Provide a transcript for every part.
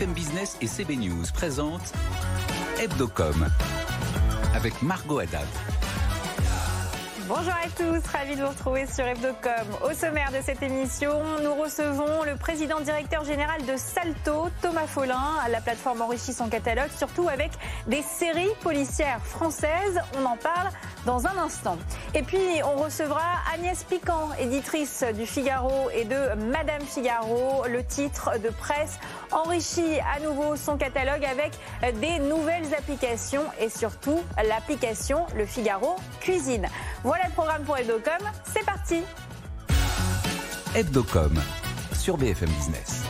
BFM Business et CB News présentent Hebdocom avec Margot Haddad. Bonjour à tous, ravi de vous retrouver sur Hebdocom. Au sommaire de cette émission, nous recevons le président directeur général de Salto, Thomas Follin. La plateforme enrichit son catalogue, surtout avec des séries policières françaises. On en parle dans un instant. Et puis, on recevra Agnès Piquant, éditrice du Figaro et de Madame Figaro. Le titre de presse enrichit à nouveau son catalogue avec des nouvelles applications et surtout l'application Le Figaro Cuisine. Voilà le programme pour Hebdocom. C'est parti Hebdocom sur BFM Business.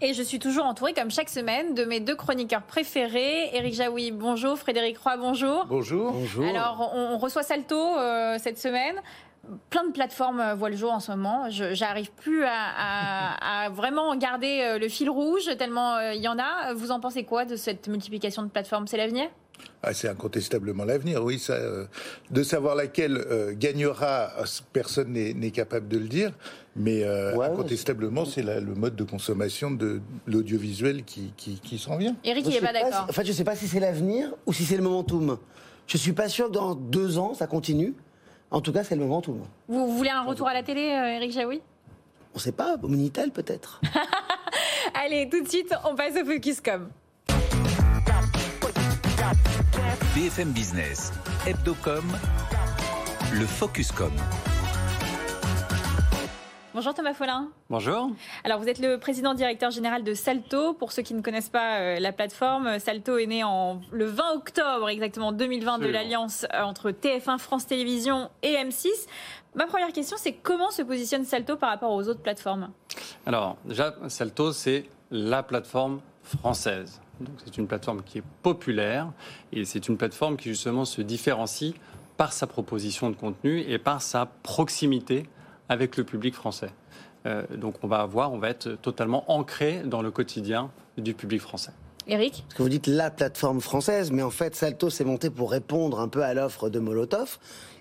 Et je suis toujours entourée, comme chaque semaine, de mes deux chroniqueurs préférés. Éric Jaoui, bonjour. Frédéric Roy, bonjour. Bonjour. Bonjour. Alors, on, reçoit Salto euh, cette semaine. Plein de plateformes euh, voient le jour en ce moment. Je n'arrive plus à, vraiment garder euh, le fil rouge, tellement il y en a. Vous en pensez quoi de cette multiplication de plateformes? C'est l'avenir? Ah, c'est incontestablement l'avenir, oui. Ça, de savoir laquelle gagnera, personne n'est capable de le dire. Mais incontestablement, c'est le mode de consommation de l'audiovisuel qui, qui, s'en vient. Eric, il n'est pas d'accord. En fait, je ne sais pas si c'est l'avenir ou si c'est le momentum. Je ne suis pas sûr que dans deux ans, ça continue. En tout cas, c'est le moment tout le monde. Vous voulez un retour à la télé, Eric euh, Jaoui? On ne sait pas, au Minitel peut-être. Allez, tout de suite, on passe au Focuscom. BFM Business, Hebdocom, le Focuscom. Bonjour Thomas Follin. Bonjour. Alors vous êtes le président directeur général de Salto. Pour ceux qui ne connaissent pas euh, la plateforme, Salto est né en, le 20 octobre exactement 2020 de l'alliance euh, entre TF1, France Télévisions et M6. Ma première question, c'est comment se positionne Salto par rapport aux autres plateformes? Alors déjà, Salto, c'est la plateforme française. C'est une plateforme qui est populaire et c'est une plateforme qui justement se différencie par sa proposition de contenu et par sa proximité avec le public français. Euh, donc on va avoir, on va être totalement ancré dans le quotidien du public français. Eric Parce que vous dites la plateforme française, mais en fait, Salto s'est monté pour répondre un peu à l'offre de Molotov.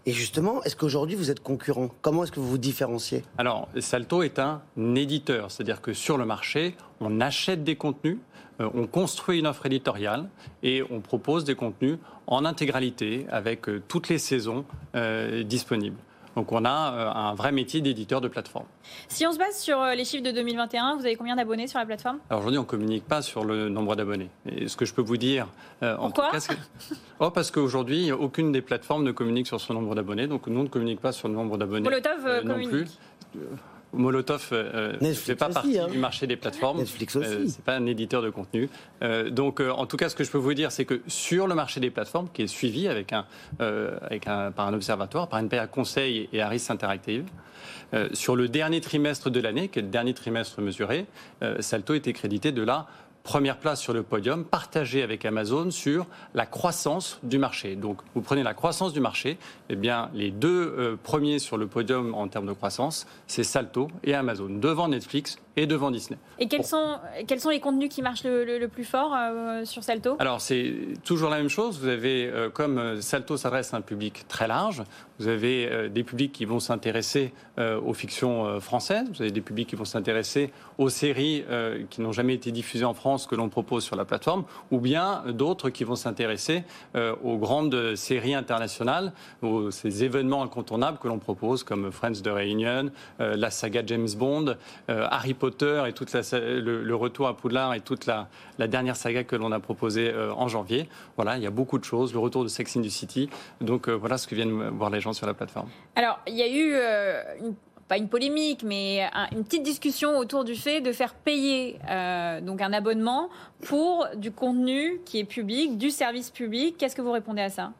Et justement, est-ce qu'aujourd'hui vous êtes concurrent? Comment est-ce que vous vous différenciez? Alors, Salto est un éditeur, c'est-à-dire que sur le marché, on achète des contenus, euh, on construit une offre éditoriale et on propose des contenus en intégralité avec euh, toutes les saisons disponibles. Donc on a euh, un vrai métier d'éditeur de plateforme. Si on se base sur euh, les chiffres de 2021, vous avez combien d'abonnés sur la plateforme? Alors aujourd'hui, on ne communique pas sur le nombre d'abonnés. Et ce que je peux vous dire... Euh, Pourquoi? oh, Parce qu'aujourd'hui, aucune des plateformes ne communique sur son nombre d'abonnés. Donc nous, on ne communique pas sur le nombre d'abonnés Molotov non communique. plus. Molotov euh, ne fait pas partie hein. du marché des plateformes. Netflix aussi. Euh, c'est pas un éditeur de contenu. Euh, donc, en tout cas, ce que je peux vous dire, c'est que sur le marché des plateformes, qui est suivi avec un, avec un, par un observatoire, par une PA Conseil et Harris Interactive, sur le dernier trimestre de l'année, qui est le dernier trimestre mesuré, Salto était crédité de la première place sur le podium, partagée avec Amazon sur la croissance du marché. Donc, vous prenez la croissance du marché, eh bien, les deux premiers sur le podium en termes de croissance, c'est Salto et Amazon, devant Netflix et devant Disney. Et quels, sont, quels sont les contenus qui marchent le, plus fort euh, sur Salto? Alors, c'est toujours la même chose. Vous avez, euh, comme euh, Salto s'adresse à un public très large, vous avez des publics qui vont s'intéresser aux fictions françaises, vous avez des publics qui vont s'intéresser aux séries qui n'ont jamais été diffusées en France que l'on propose sur la plateforme, ou bien d'autres qui vont s'intéresser aux grandes séries internationales, aux ces événements incontournables que l'on propose, comme Friends de Réunion, la saga James Bond, Harry Potter et toute le, retour à Poudlard et toute la, dernière saga que l'on a proposée euh, en janvier. Voilà, il y a beaucoup de choses, le retour de Sex in the City. Donc euh, voilà ce que viennent voir les gens sur la plateforme. Alors, il y a eu euh, pas une polémique, mais une petite discussion autour du fait de faire payer donc un abonnement pour du contenu qui est public, du service public. Qu'est-ce que vous répondez à ça?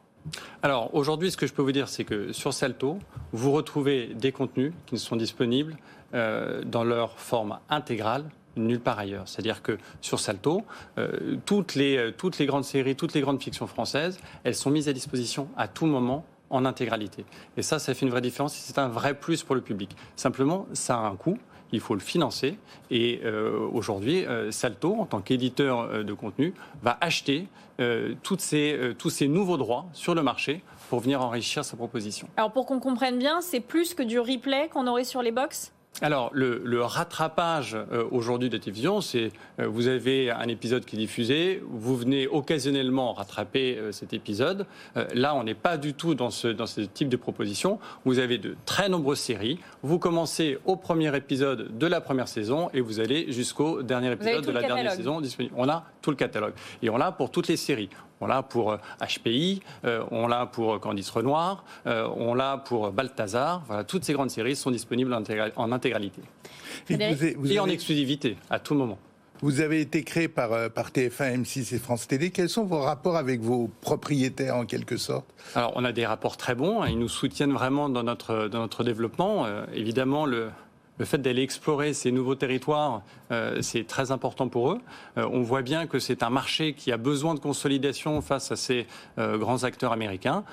Alors aujourd'hui, ce que je peux vous dire, c'est que sur Salto, vous retrouvez des contenus qui sont disponibles euh, dans leur forme intégrale nulle part ailleurs. C'est-à-dire que sur Salto, euh, toutes, les, euh, toutes les grandes séries, toutes les grandes fictions françaises, elles sont mises à disposition à tout moment en intégralité. Et ça, ça fait une vraie différence et c'est un vrai plus pour le public. Simplement, ça a un coût. Il faut le financer. Et aujourd'hui, Salto, en tant qu'éditeur de contenu, va acheter tous ces nouveaux droits sur le marché pour venir enrichir sa proposition. Alors pour qu'on comprenne bien, c'est plus que du replay qu'on aurait sur les box? Alors, le, rattrapage euh, aujourd'hui de télévision, c'est euh, vous avez un épisode qui est diffusé, vous venez occasionnellement rattraper euh, cet épisode. là, on n'est pas du tout dans ce, dans ce type de proposition. Vous avez de très nombreuses séries. Vous commencez au premier épisode de la première saison et vous allez jusqu'au dernier épisode de la dernière saison disponible. On a tout le catalogue. Et on l'a pour toutes les séries. On l'a pour HPI, on l'a pour Candice Renoir, on l'a pour Balthazar. Voilà, toutes ces grandes séries sont disponibles en, intégralité. Et, en exclusivité, à tout moment. Vous avez été créé par, euh, par TF1, M6 et France Télé. Quels sont vos rapports avec vos propriétaires en quelque sorte? Alors on a des rapports très bons. Ils nous soutiennent vraiment dans notre, dans notre développement. Euh, évidemment, le, le fait d'aller explorer ces nouveaux territoires, euh, c'est très important pour eux. on voit bien que c'est un marché qui a besoin de consolidation face à ces grands acteurs américains.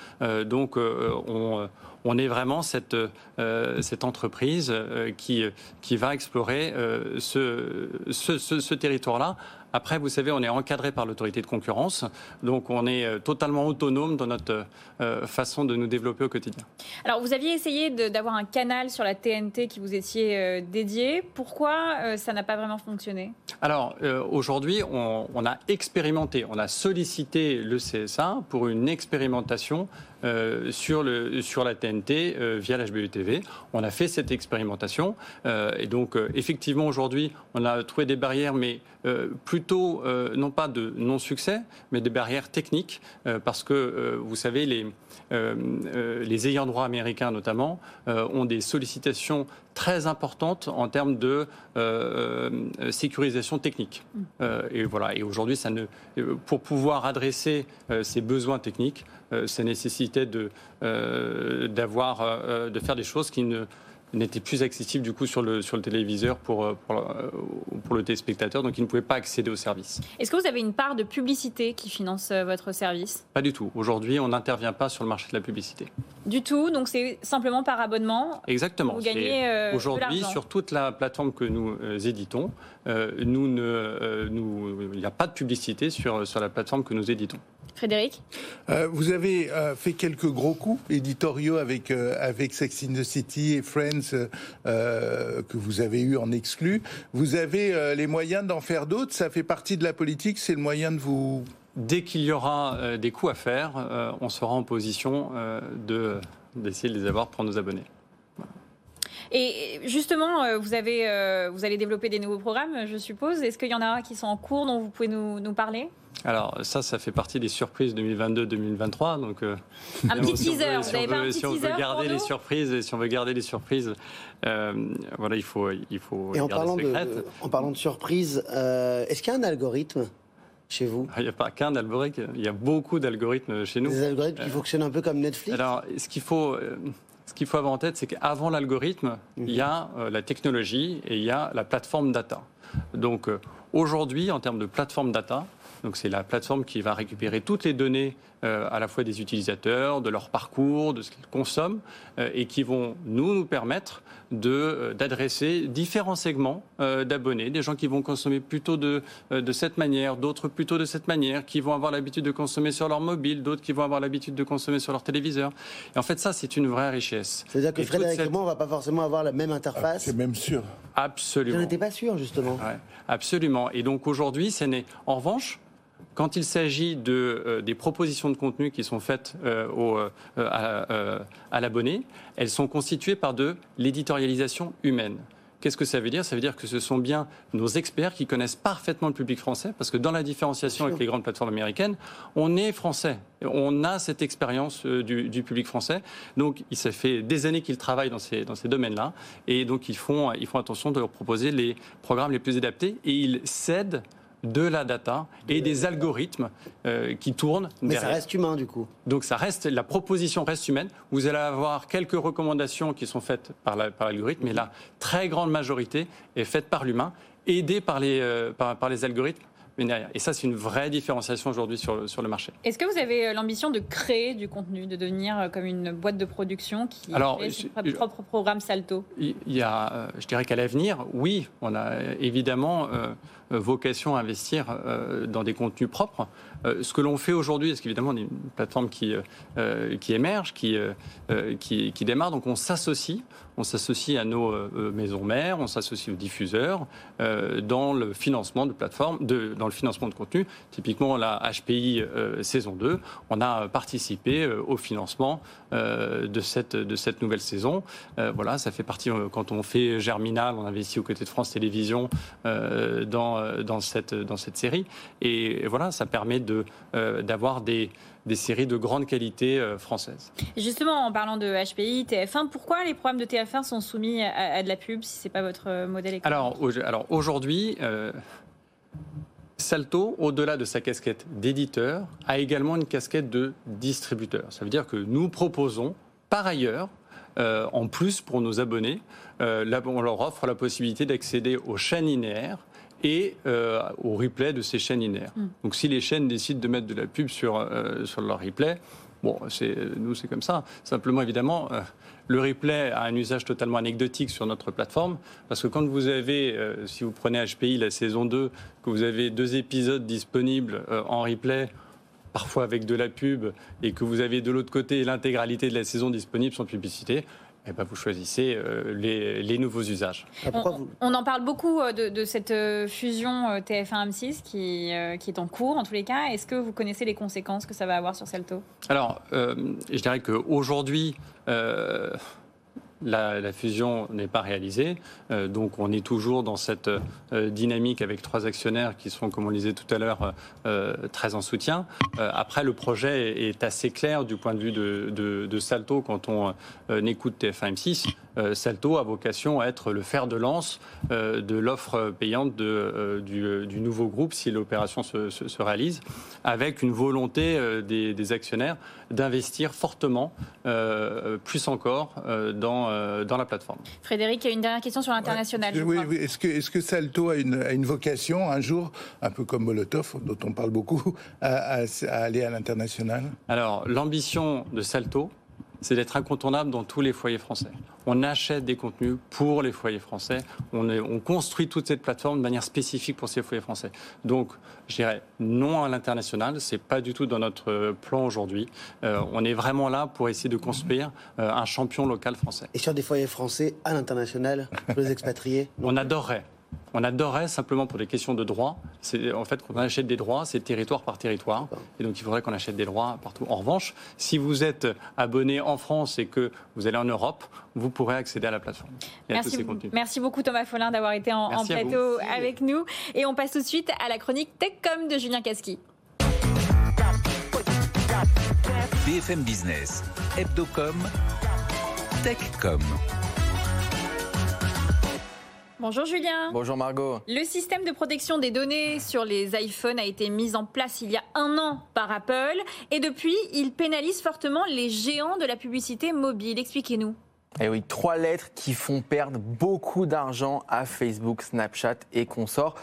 donc on est vraiment cette, euh, entreprise euh, qui, va explorer euh, ce, territoire-là après, vous savez, on est encadré par l'autorité de concurrence, donc on est totalement autonome dans notre façon de nous développer au quotidien. Alors, vous aviez essayé d'avoir un canal sur la TNT qui vous étiez dédié. Pourquoi ça n'a pas vraiment fonctionné? Alors, aujourd'hui, on, on, a expérimenté, on a sollicité le CSA pour une expérimentation euh, sur, le, sur la TNT euh, via l'HBU TV. On a fait cette expérimentation euh, et donc effectivement aujourd'hui on a trouvé des barrières mais plutôt non pas de non-succès mais des barrières techniques parce que vous savez les, les ayants droit américains notamment ont des sollicitations très importantes en termes de sécurisation technique. Mm. et voilà. Et aujourd'hui, ça ne, pour pouvoir adresser ces besoins techniques, euh, ça nécessitait de, euh, d'avoir, euh, de faire des choses qui ne n'était plus accessible du coup sur le, sur le téléviseur pour, pour, le téléspectateur, donc il ne pouvait pas accéder au service. Est-ce que vous avez une part de publicité qui finance votre service? Pas du tout. Aujourd'hui, on n'intervient pas sur le marché de la publicité. Du tout, donc c'est simplement par abonnement? Exactement. Vous gagnez Aujourd'hui, sur toute la plateforme que nous éditons, nous ne, nous, il n'y a pas de publicité sur, sur la plateforme que nous éditons. Frédéric euh, Vous avez euh, fait quelques gros coups éditoriaux avec, euh, avec Sex in the City et Friends que vous avez eu en exclu. Vous avez les moyens d'en faire d'autres Ça fait partie de la politique C'est le moyen de vous... Dès qu'il y aura des coups à faire, on sera en position de, d'essayer de les avoir pour nos abonnés. Et justement, vous, avez, vous allez développer des nouveaux programmes, je suppose. Est-ce qu'il y en a qui sont en cours dont vous pouvez nous, nous parler? Alors ça, ça fait partie des surprises 2022-2023. Donc euh, un petit teaser. Si on veut, si on veut garder les surprises, et si on veut garder les surprises, euh, voilà, il faut, il faut. Et en parlant de, en parlant de surprises, euh, est-ce qu'il y a un algorithme chez vous? Ah, Il n'y a pas qu'un algorithme, il y a beaucoup d'algorithmes chez nous. Des algorithmes qui fonctionnent un peu comme Netflix? Alors, ce qu'il faut. Ce qu'il faut avoir en tête, c'est qu'avant l'algorithme, il y a la technologie et il y a la plateforme data. Donc aujourd'hui, en termes de plateforme data, donc c'est la plateforme qui va récupérer toutes les données euh, à la fois des utilisateurs, de leur parcours, de ce qu'ils consomment, euh, et qui vont nous nous permettre de euh, d'adresser différents segments d'abonnés, des gens qui vont consommer plutôt de de cette manière, d'autres plutôt de cette manière, qui vont avoir l'habitude de consommer sur leur mobile, d'autres qui vont avoir l'habitude de consommer sur leur téléviseur. Et en fait, ça, c'est une vraie richesse. C'est-à-dire que Frédéric et moi, on va pas forcément avoir la même interface. c'est même sûr. Absolument. Je n'étais pas sûr, justement. absolument. Et donc aujourd'hui, c'est né. En revanche, quand il s'agit de, euh, des propositions de contenu qui sont faites euh, au, euh, à, l'abonné, elles sont constituées par de l'éditorialisation humaine. Qu'est-ce que ça veut dire? Ça veut dire que ce sont bien nos experts qui connaissent parfaitement le public français, parce que dans la différenciation avec les grandes plateformes américaines, on est français, on a cette expérience du, du, public français. Donc, ça fait des années qu'ils travaillent dans ces, dans ces domaines-là, et donc ils font, ils font attention de leur proposer les programmes les plus adaptés, et ils cèdent de la data et des algorithmes euh, qui tournent. Mais ça reste humain du coup. Donc ça reste, la proposition reste humaine. Vous allez avoir quelques recommandations qui sont faites par l'algorithme, mais la très grande majorité est faite par l'humain, aidée par les, euh, par les algorithmes et ça, c'est une vraie différenciation aujourd'hui sur, sur le marché. Est-ce que vous avez euh, l'ambition de créer du contenu, de devenir euh, comme une boîte de production qui Alors, crée son propre programme Salto? Il y a, euh, je dirais qu'à l'avenir, oui, on a évidemment vocation à investir dans des contenus propres. Ce que l'on fait aujourd'hui, parce qu'évidemment, on est une plateforme qui, qui émerge, qui, démarre, donc on s'associe on s'associe à nos maisons mères, on s'associe aux diffuseurs dans le financement de plateformes, de, dans le financement de contenu. Typiquement, la HPI saison 2, on a participé au financement de, cette, de nouvelle saison. voilà, ça fait partie, quand on fait Germinal, on investit aux côtés de France Télévisions dans, cette, dans cette série. Et, voilà, ça permet d'avoir des des séries de grande qualité euh, françaises. Justement, en parlant de HPI, TF1, pourquoi les programmes de TF1 sont soumis à, de la pub si ce n'est pas votre euh, modèle économique? Alors, alors aujourd'hui, euh, Salto, au-delà de sa casquette d'éditeur, a également une casquette de distributeur. Ça veut dire que nous proposons, par ailleurs, en plus pour nos abonnés, on leur offre la possibilité d'accéder aux chaînes linéaires et euh, au replay de ces chaînes linéaires. Mm. Donc si les chaînes décident de mettre de la pub sur, euh, sur leur replay, bon, nous c'est comme ça. Simplement évidemment, euh, le replay a un usage totalement anecdotique sur notre plateforme, parce que quand vous avez, si vous prenez HPI la saison 2, que vous avez deux épisodes disponibles en replay, parfois avec de la pub, et que vous avez de l'autre côté l'intégralité de la saison disponible sans publicité, eh ben, vous choisissez euh, les, nouveaux usages. On, en parle beaucoup euh, de, cette euh, fusion TF1-M6 qui, qui, est en cours en tous les cas. Est-ce que vous connaissez les conséquences que ça va avoir sur Celto Alors, je dirais qu'aujourd'hui, la, fusion n'est pas réalisée. Euh, donc on est toujours dans cette euh, dynamique avec trois actionnaires qui sont, comme on le disait tout à l'heure, euh, très en soutien. après, le projet est assez clair du point de vue de, Salto quand on écoute TF1 M6. Salto a vocation à être le fer de lance de l'offre payante du, nouveau groupe si l'opération se, réalise, avec une volonté des actionnaires d'investir fortement, plus encore, dans euh, dans la plateforme. Frédéric, il y a une dernière question sur l'international. oui, Est-ce que, est que, Salto a une, a une, vocation un jour, un peu comme Molotov, dont on parle beaucoup, à, à aller à l'international? Alors, l'ambition de Salto, c'est d'être incontournable dans tous les foyers français. On achète des contenus pour les foyers français. On, construit toute cette plateforme de manière spécifique pour ces foyers français. Donc, je dirais non à l'international. C'est pas du tout dans notre plan aujourd'hui. Euh, on est vraiment là pour essayer de construire euh, un champion local français. Et sur des foyers français à l'international, les expatriés? On adorerait. On adorerait simplement pour des questions de droit. C'est en fait quand on achète des droits, c'est territoire par territoire, et donc il faudrait qu'on achète des droits partout. En revanche, si vous êtes abonné en France et que vous allez en Europe, vous pourrez accéder à la plateforme. merci, beaucoup Thomas Follin d'avoir été en, plateau avec nous, et on passe tout de suite à la chronique TechCom de Julien Casqui. BFM Business, Hebdocom, TechCom. Bonjour Julien. Bonjour Margot. Le système de protection des données sur les iPhones a été mis en place il y a un an par Apple et depuis, il pénalise fortement les géants de la publicité mobile. Expliquez-nous. Eh oui, trois lettres qui font perdre beaucoup d'argent à Facebook, Snapchat et consorts.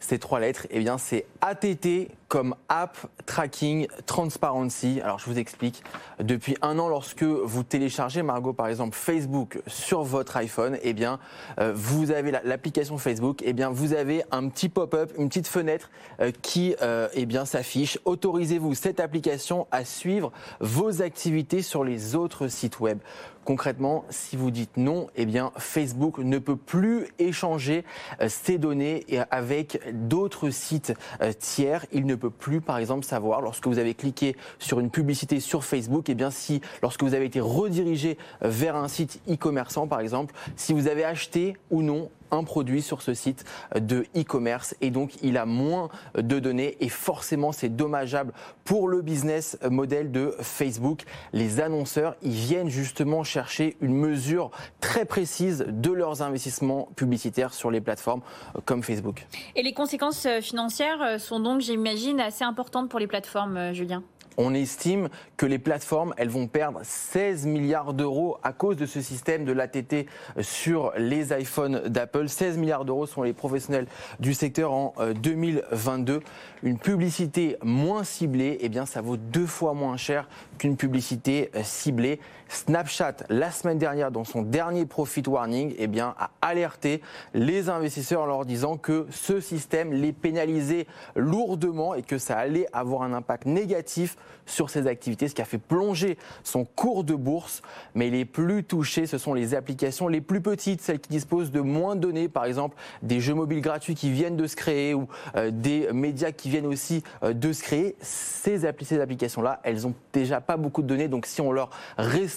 Ces trois lettres, eh bien, c'est ATT comme App Tracking Transparency. Alors, je vous explique. Depuis un an, lorsque vous téléchargez, Margot, par exemple, Facebook sur votre iPhone, eh bien, euh, vous avez l'application Facebook, eh bien, vous avez un petit pop-up, une petite fenêtre euh, qui, euh, eh bien, s'affiche. Autorisez-vous cette application à suivre vos activités sur les autres sites web. Concrètement, si vous dites non, eh bien Facebook ne peut plus échanger euh, ces données avec d'autres sites euh, tiers. Il ne peut plus, par exemple, savoir lorsque vous avez cliqué sur une publicité sur Facebook, eh bien si lorsque vous avez été redirigé euh, vers un site e-commerçant, par exemple, si vous avez acheté ou non un produit sur ce site de e-commerce et donc il a moins de données et forcément c'est dommageable pour le business model de Facebook. Les annonceurs, ils viennent justement chercher une mesure très précise de leurs investissements publicitaires sur les plateformes comme Facebook. Et les conséquences financières sont donc, j'imagine, assez importantes pour les plateformes, Julien? On estime que les plateformes, elles vont perdre 16 milliards d'euros à cause de ce système de l'ATT sur les iPhones d'Apple. 16 milliards d'euros sont les professionnels du secteur en 2022. Euh, Une publicité moins ciblée, eh bien, ça vaut deux fois moins cher qu'une publicité euh, ciblée. Snapchat, la semaine dernière, dans son dernier profit warning, eh bien, a alerté les investisseurs en leur disant que ce système les pénalisait lourdement et que ça allait avoir un impact négatif sur ses activités, ce qui a fait plonger son cours de bourse. Mais les plus touchés, ce sont les applications les plus petites, celles qui disposent de moins de données, par exemple des jeux mobiles gratuits qui viennent de se créer ou euh, des médias qui viennent aussi euh, de se créer. Ces, ces applications-là, elles ont déjà pas beaucoup de données, donc si on leur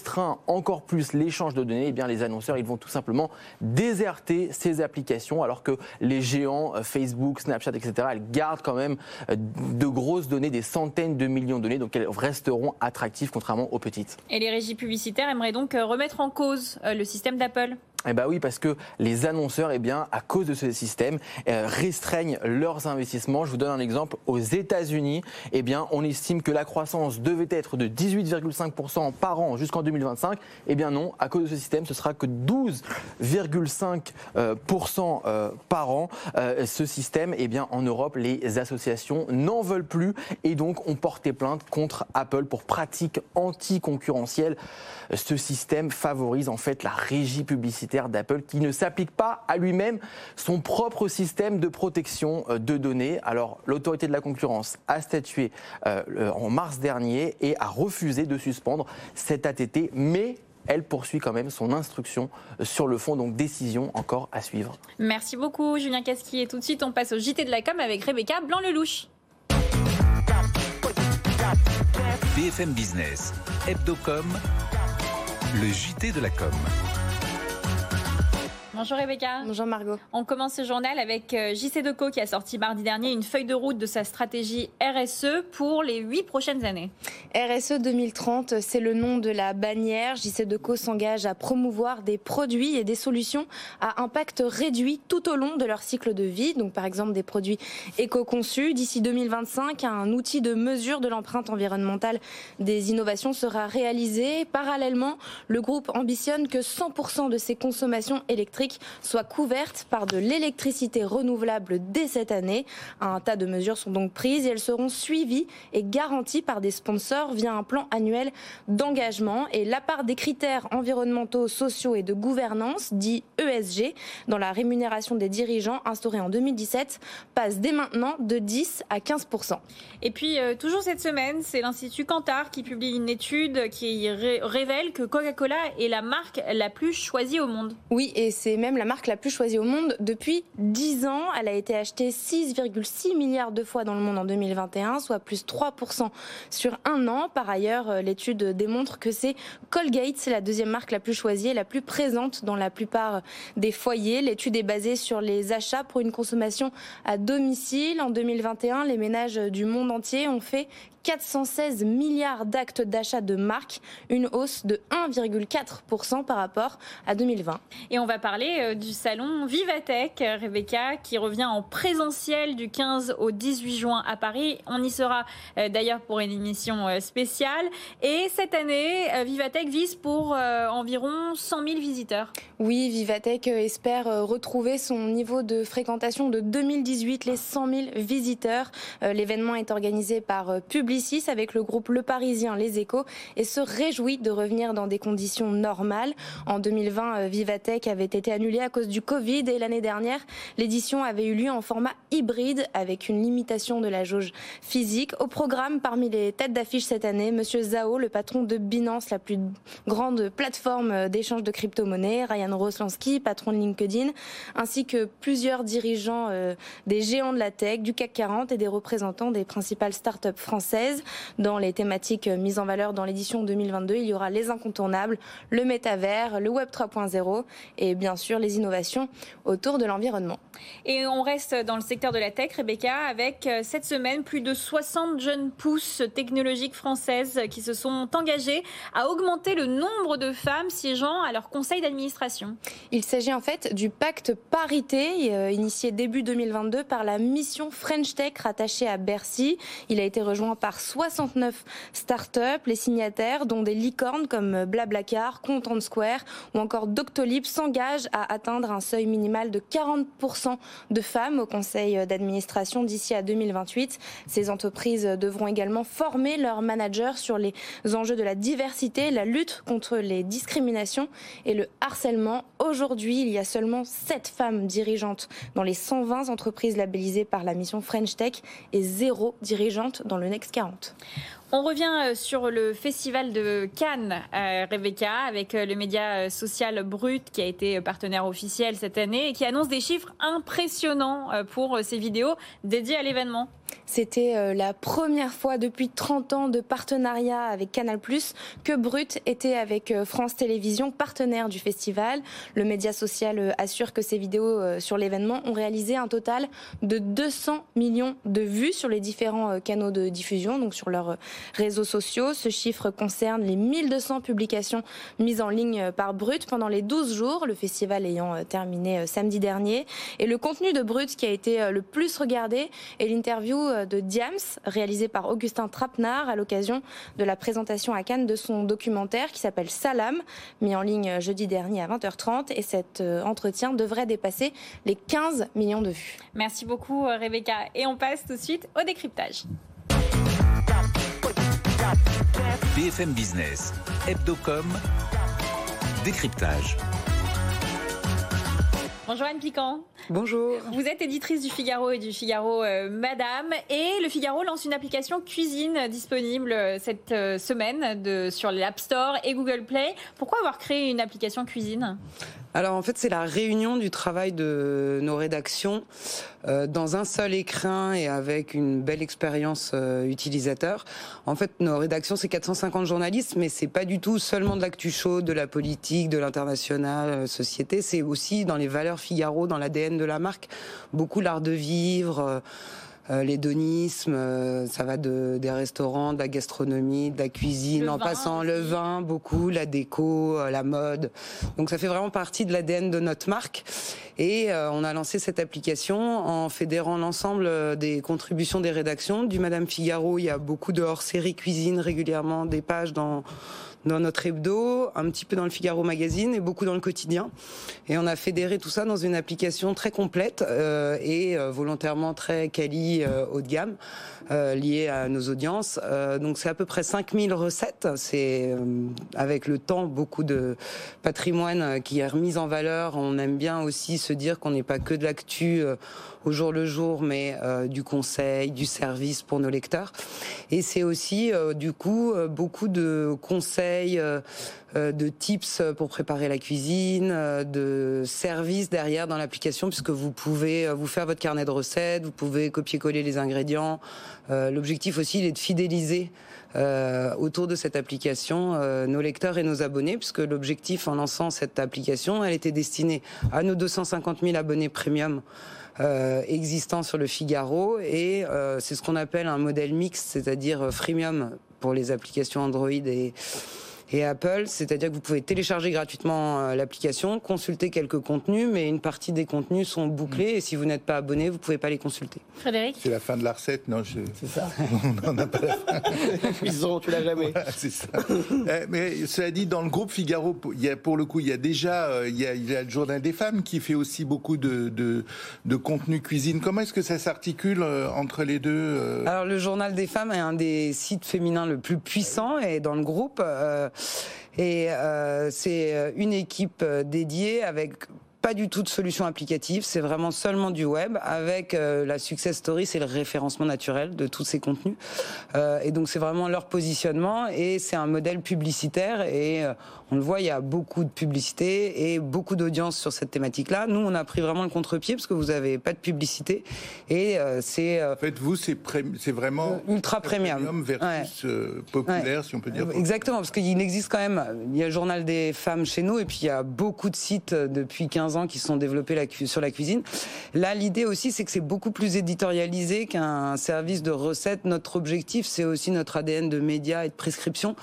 restreint encore plus l'échange de données, eh bien les annonceurs, ils vont tout simplement déserter ces applications, alors que les géants, euh, Facebook, Snapchat, etc., gardent quand même de grosses données, des centaines de millions de données, donc elles resteront attractives contrairement aux petites. Et les régies publicitaires aimeraient donc remettre en cause le système d'Apple eh bien oui, parce que les annonceurs, eh bien, à cause de ce système, euh, restreignent leurs investissements. Je vous donne un exemple. Aux États-Unis, eh bien, on estime que la croissance devait être de 18,5% par an jusqu'en 2025. Eh bien non, à cause de ce système, ce sera que 12,5% euh, par an. Euh, ce système, eh bien, en Europe, les associations n'en veulent plus et donc ont porté plainte contre Apple pour pratiques anticoncurrentielles. Ce système favorise en fait la régie publicitaire d'Apple qui ne s'applique pas à lui-même son propre système de protection euh, de données. Alors l'autorité de la concurrence a statué euh, en mars dernier et a refusé de suspendre cet ATT, mais elle poursuit quand même son instruction euh, sur le fond, donc décision encore à suivre. Merci beaucoup Julien Casqui et tout de suite on passe au JT de la com avec Rebecca Blanc-Lelouch. BFM Business, Hebdocom, le JT de la com. Bonjour Rebecca. Bonjour Margot. On commence ce journal avec euh, JC Deco qui a sorti mardi dernier une feuille de route de sa stratégie RSE pour les huit prochaines années. RSE 2030, c'est le nom de la bannière. JC Deco s'engage à promouvoir des produits et des solutions à impact réduit tout au long de leur cycle de vie. Donc par exemple des produits éco-conçus. D'ici 2025, un outil de mesure de l'empreinte environnementale des innovations sera réalisé. Parallèlement, le groupe ambitionne que 100% de ses consommations électriques soit couverte par de l'électricité renouvelable dès cette année. Un tas de mesures sont donc prises et elles seront suivies et garanties par des sponsors via un plan annuel d'engagement. Et la part des critères environnementaux, sociaux et de gouvernance, dit ESG, dans la rémunération des dirigeants instaurée en 2017, passe dès maintenant de 10 à 15 Et puis, euh, toujours cette semaine, c'est l'Institut Cantar qui publie une étude qui révèle que Coca-Cola est la marque la plus choisie au monde. Oui, et c'est même la marque la plus choisie au monde depuis 10 ans. Elle a été achetée 6,6 milliards de fois dans le monde en 2021, soit plus 3% sur un an. Par ailleurs, euh, l'étude démontre que c'est Colgate, la deuxième marque la plus choisie et la plus présente dans la plupart des foyers. L'étude est basée sur les achats pour une consommation à domicile. En 2021, les ménages du monde entier ont fait 416 milliards d'actes d'achat de marque, une hausse de 1,4% par rapport à 2020. Et on va parler euh, du salon Vivatech, Rebecca, qui revient en présentiel du 15 au 18 juin à Paris. On y sera euh, d'ailleurs pour une émission euh, spéciale. Et cette année, Vivatech vise pour environ 100 000 visiteurs. Oui, Vivatech espère retrouver son niveau de fréquentation de 2018, les 100 000 visiteurs. L'événement est organisé par Public avec le groupe Le Parisien Les Échos et se réjouit de revenir dans des conditions normales. En 2020, euh, Vivatech avait été annulée à cause du Covid et l'année dernière, l'édition avait eu lieu en format hybride avec une limitation de la jauge physique. Au programme, parmi les têtes d'affiche cette année, Monsieur Zhao, le patron de Binance, la plus grande plateforme d'échange de crypto-monnaies, Ryan Roslansky, patron de LinkedIn, ainsi que plusieurs dirigeants euh, des géants de la tech, du CAC 40 et des représentants des principales startups françaises. Dans les thématiques mises en valeur dans l'édition 2022, il y aura les incontournables, le métavers, le Web 3.0 et bien sûr les innovations autour de l'environnement. Et on reste dans le secteur de la tech, Rebecca, avec euh, cette semaine plus de 60 jeunes pousses technologiques françaises qui se sont engagées à augmenter le nombre de femmes siégeant à leur conseil d'administration. Il s'agit en fait du pacte parité euh, initié début 2022 par la mission French Tech rattachée à Bercy. Il a été rejoint par 69 startups. Les signataires, dont des licornes comme Blablacar, Content Square ou encore Doctolib, s'engagent à atteindre un seuil minimal de 40% de femmes au conseil d'administration d'ici à 2028. Ces entreprises devront également former leurs managers sur les enjeux de la diversité, la lutte contre les discriminations et le harcèlement. Aujourd'hui, il y a seulement 7 femmes dirigeantes dans les 120 entreprises labellisées par la mission French Tech et zéro dirigeante dans le Next 40. On revient euh, sur le festival de Cannes, euh, Rebecca, avec euh, le média social Brut qui a été partenaire officiel cette année et qui annonce des chiffres impressionnants pour ses vidéos dédiées à l'événement. C'était euh, la première fois depuis 30 ans de partenariat avec Canal+, que Brut était avec euh, France Télévisions, partenaire du festival. Le média social euh, assure que ces vidéos sur l'événement ont réalisé un total de 200 millions de vues sur les différents canaux de diffusion, donc sur leurs réseaux sociaux. Ce chiffre concerne les 1200 publications mises en ligne par Brut pendant les 12 jours, le festival ayant terminé samedi dernier. Et le contenu de Brut qui a été le plus regardé est l'interview euh, de Diams, réalisé par Augustin Trapenard à l'occasion de la présentation à Cannes de son documentaire qui s'appelle Salam, mis en ligne jeudi dernier à 20h30. Et cet euh, entretien devrait dépasser les 15 millions de vues. Merci beaucoup, euh, Rebecca. Et on passe tout de suite au décryptage. BFM Business, Hebdocom, décryptage. Bonjour Anne Piquant. Bonjour. Vous êtes éditrice du Figaro et du Figaro euh, Madame. Et le Figaro lance une application cuisine disponible euh, cette euh, semaine de, sur l'App Store et Google Play. Pourquoi avoir créé une application cuisine? Alors en fait, c'est la réunion du travail de nos rédactions euh, dans un seul écrin et avec une belle expérience euh, utilisateur. En fait, nos rédactions, c'est 450 journalistes, mais c'est pas du tout seulement de l'actu chaud, de la politique, de l'international, euh, société. C'est aussi dans les valeurs Figaro, dans l'ADN de la marque, beaucoup l'art de vivre euh, l'hédonisme, euh, ça va de, des restaurants, de la gastronomie, de la cuisine, en passant le vin, beaucoup, la déco, euh, la mode. Donc ça fait vraiment partie de l'ADN de notre marque. Et on a lancé cette application en fédérant l'ensemble des contributions des rédactions. Du Madame Figaro, il y a beaucoup de hors-série cuisine régulièrement, des pages dans dans notre hebdo, un petit peu dans le Figaro Magazine et beaucoup dans le quotidien. Et on a fédéré tout ça dans une application très complète euh, et euh, volontairement très quali euh, haut de gamme liée à nos audiences. donc c'est à peu près 5000 recettes. C'est avec le temps beaucoup de patrimoine qui est remis en valeur. On aime bien aussi se dire qu'on n'est pas que de l'actu au jour le jour, mais euh, du conseil, du service pour nos lecteurs. Et c'est aussi, euh, du coup, euh, beaucoup de conseils, de tips pour préparer la cuisine, de services derrière dans l'application, puisque vous pouvez vous faire votre carnet de recettes, vous pouvez copier-coller les ingrédients. L'objectif aussi, il est de fidéliser autour de cette application nos lecteurs et nos abonnés, puisque l'objectif en lançant cette application, elle était destinée à nos 250 000 abonnés premium euh, existant sur le Figaro. Et euh, c'est ce qu'on appelle un modèle mixte, c'est-à-dire euh, freemium pour les applications Android et et Apple, c'est-à-dire que vous pouvez télécharger gratuitement euh, l'application, consulter quelques contenus, mais une partie des contenus sont bouclés et si vous n'êtes pas abonné, vous ne pouvez pas les consulter. Frédéric C'est la fin de la recette, non C'est ça. On n'a pas la fin. cuisson, tu l'as jamais. c'est ça. Eh, mais cela dit, dans le groupe Figaro, il y a, pour le coup, il y a déjà euh, il y a, il y a le Journal des femmes qui fait aussi beaucoup de, de, de contenu cuisine. Comment est-ce que ça s'articule euh, entre les deux Alors le Journal des femmes est un des sites féminins le plus puissant et dans le groupe, et euh, c'est euh, une équipe euh, dédiée avec pas du tout de solution applicative, c'est vraiment seulement du web avec la success story, c'est le référencement naturel de tous ces contenus. Euh, et donc c'est vraiment leur positionnement et c'est un modèle publicitaire et on le voit, il y a beaucoup de publicité et beaucoup d'audience sur cette thématique-là. Nous, on a pris vraiment le contre-pied parce que vous n'avez pas de publicité et euh, c'est. Euh, en fait, vous, c'est c'est vraiment ultra premium, versus euh, populaire, si on peut dire. Exactement, parce qu'il existe quand même. Il y a le journal des femmes chez nous et puis il y a beaucoup de sites depuis 15 qui sont développés sur la cuisine. Là, l'idée aussi, c'est que c'est beaucoup plus éditorialisé qu'un service de recettes. Notre objectif, c'est aussi notre ADN de médias et de prescription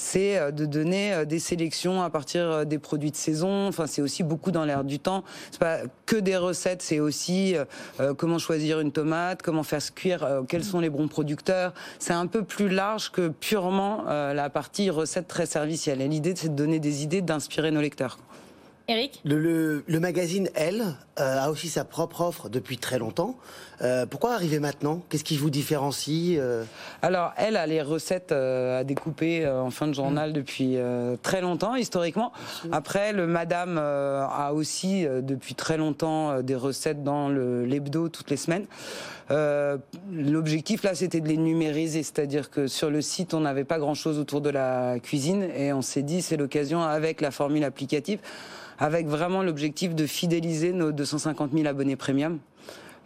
c'est euh, de donner euh, des sélections à partir euh, des produits de saison. Enfin, c'est aussi beaucoup dans l'air du temps. C'est pas que des recettes, c'est aussi comment choisir une tomate, comment faire cuire, quels sont les bons producteurs. C'est un peu plus large que purement la partie recette très servicielle. L'idée, c'est de donner des idées, d'inspirer nos lecteurs. Eric le, le, magazine, Elle, euh, a aussi sa propre offre depuis très longtemps. Euh, pourquoi arriver maintenant? Qu'est-ce qui vous différencie euh? Alors, Elle a les recettes à découper en fin de journal mm. depuis très longtemps, historiquement. Après, le Madame a aussi depuis très longtemps des recettes dans l'hebdo toutes les semaines. L'objectif là, c'était de les numériser, c'est-à-dire que sur le site, on n'avait pas grand-chose autour de la cuisine, et on s'est dit c'est l'occasion avec la formule applicative avec vraiment l'objectif de fidéliser nos 250 000 abonnés premium.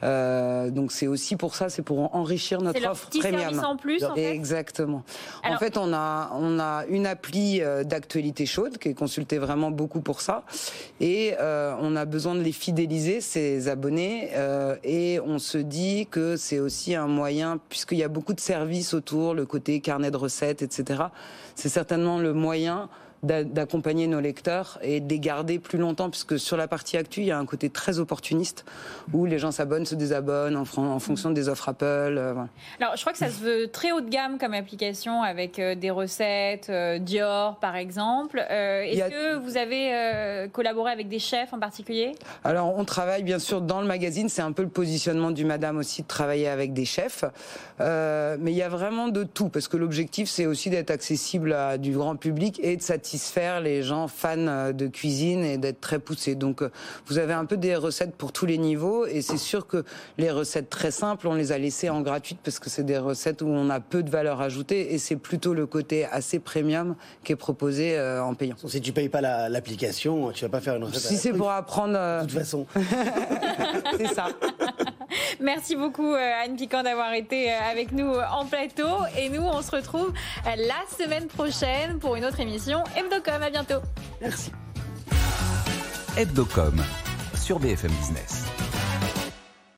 Euh, donc c'est aussi pour ça, c'est pour enrichir notre offre petit premium. en plus, en fait. Exactement. En fait, on a on a une appli euh, d'actualité chaude qui est consultée vraiment beaucoup pour ça, et euh, on a besoin de les fidéliser ces abonnés, euh, et on se dit que c'est aussi un moyen puisqu'il y a beaucoup de services autour, le côté carnet de recettes, etc. C'est certainement le moyen d'accompagner nos lecteurs et de les garder plus longtemps, puisque sur la partie actu, il y a un côté très opportuniste où les gens s'abonnent, se désabonnent en, en, fonction des offres Apple. Euh, Alors, je crois que ça se veut très haut de gamme comme application avec euh, des recettes, euh, Dior par exemple. Est-ce que vous avez collaboré avec des chefs en particulier? Alors, on travaille bien sûr dans le magazine, c'est un peu le positionnement du Madame aussi de travailler avec des chefs, mais il y a vraiment de tout, parce que l'objectif c'est aussi d'être accessible à du grand public et de satisfaire satisfaire les gens fans euh, de cuisine et d'être très poussés. Donc euh, vous avez un peu des recettes pour tous les niveaux et c'est sûr que les recettes très simples, on les a laissées en gratuite parce que c'est des recettes où on a peu de valeur ajoutée et c'est plutôt le côté assez premium qui est proposé euh, en payant. Si tu payes pas l'application, tu vas pas faire une recette. Si c'est pour apprendre. De toute façon. c'est ça. Merci beaucoup Anne Piquant d'avoir été avec nous en plateau et nous on se retrouve la semaine prochaine pour une autre émission Hebdocom. À bientôt. Merci. Hebdocom sur BFM Business.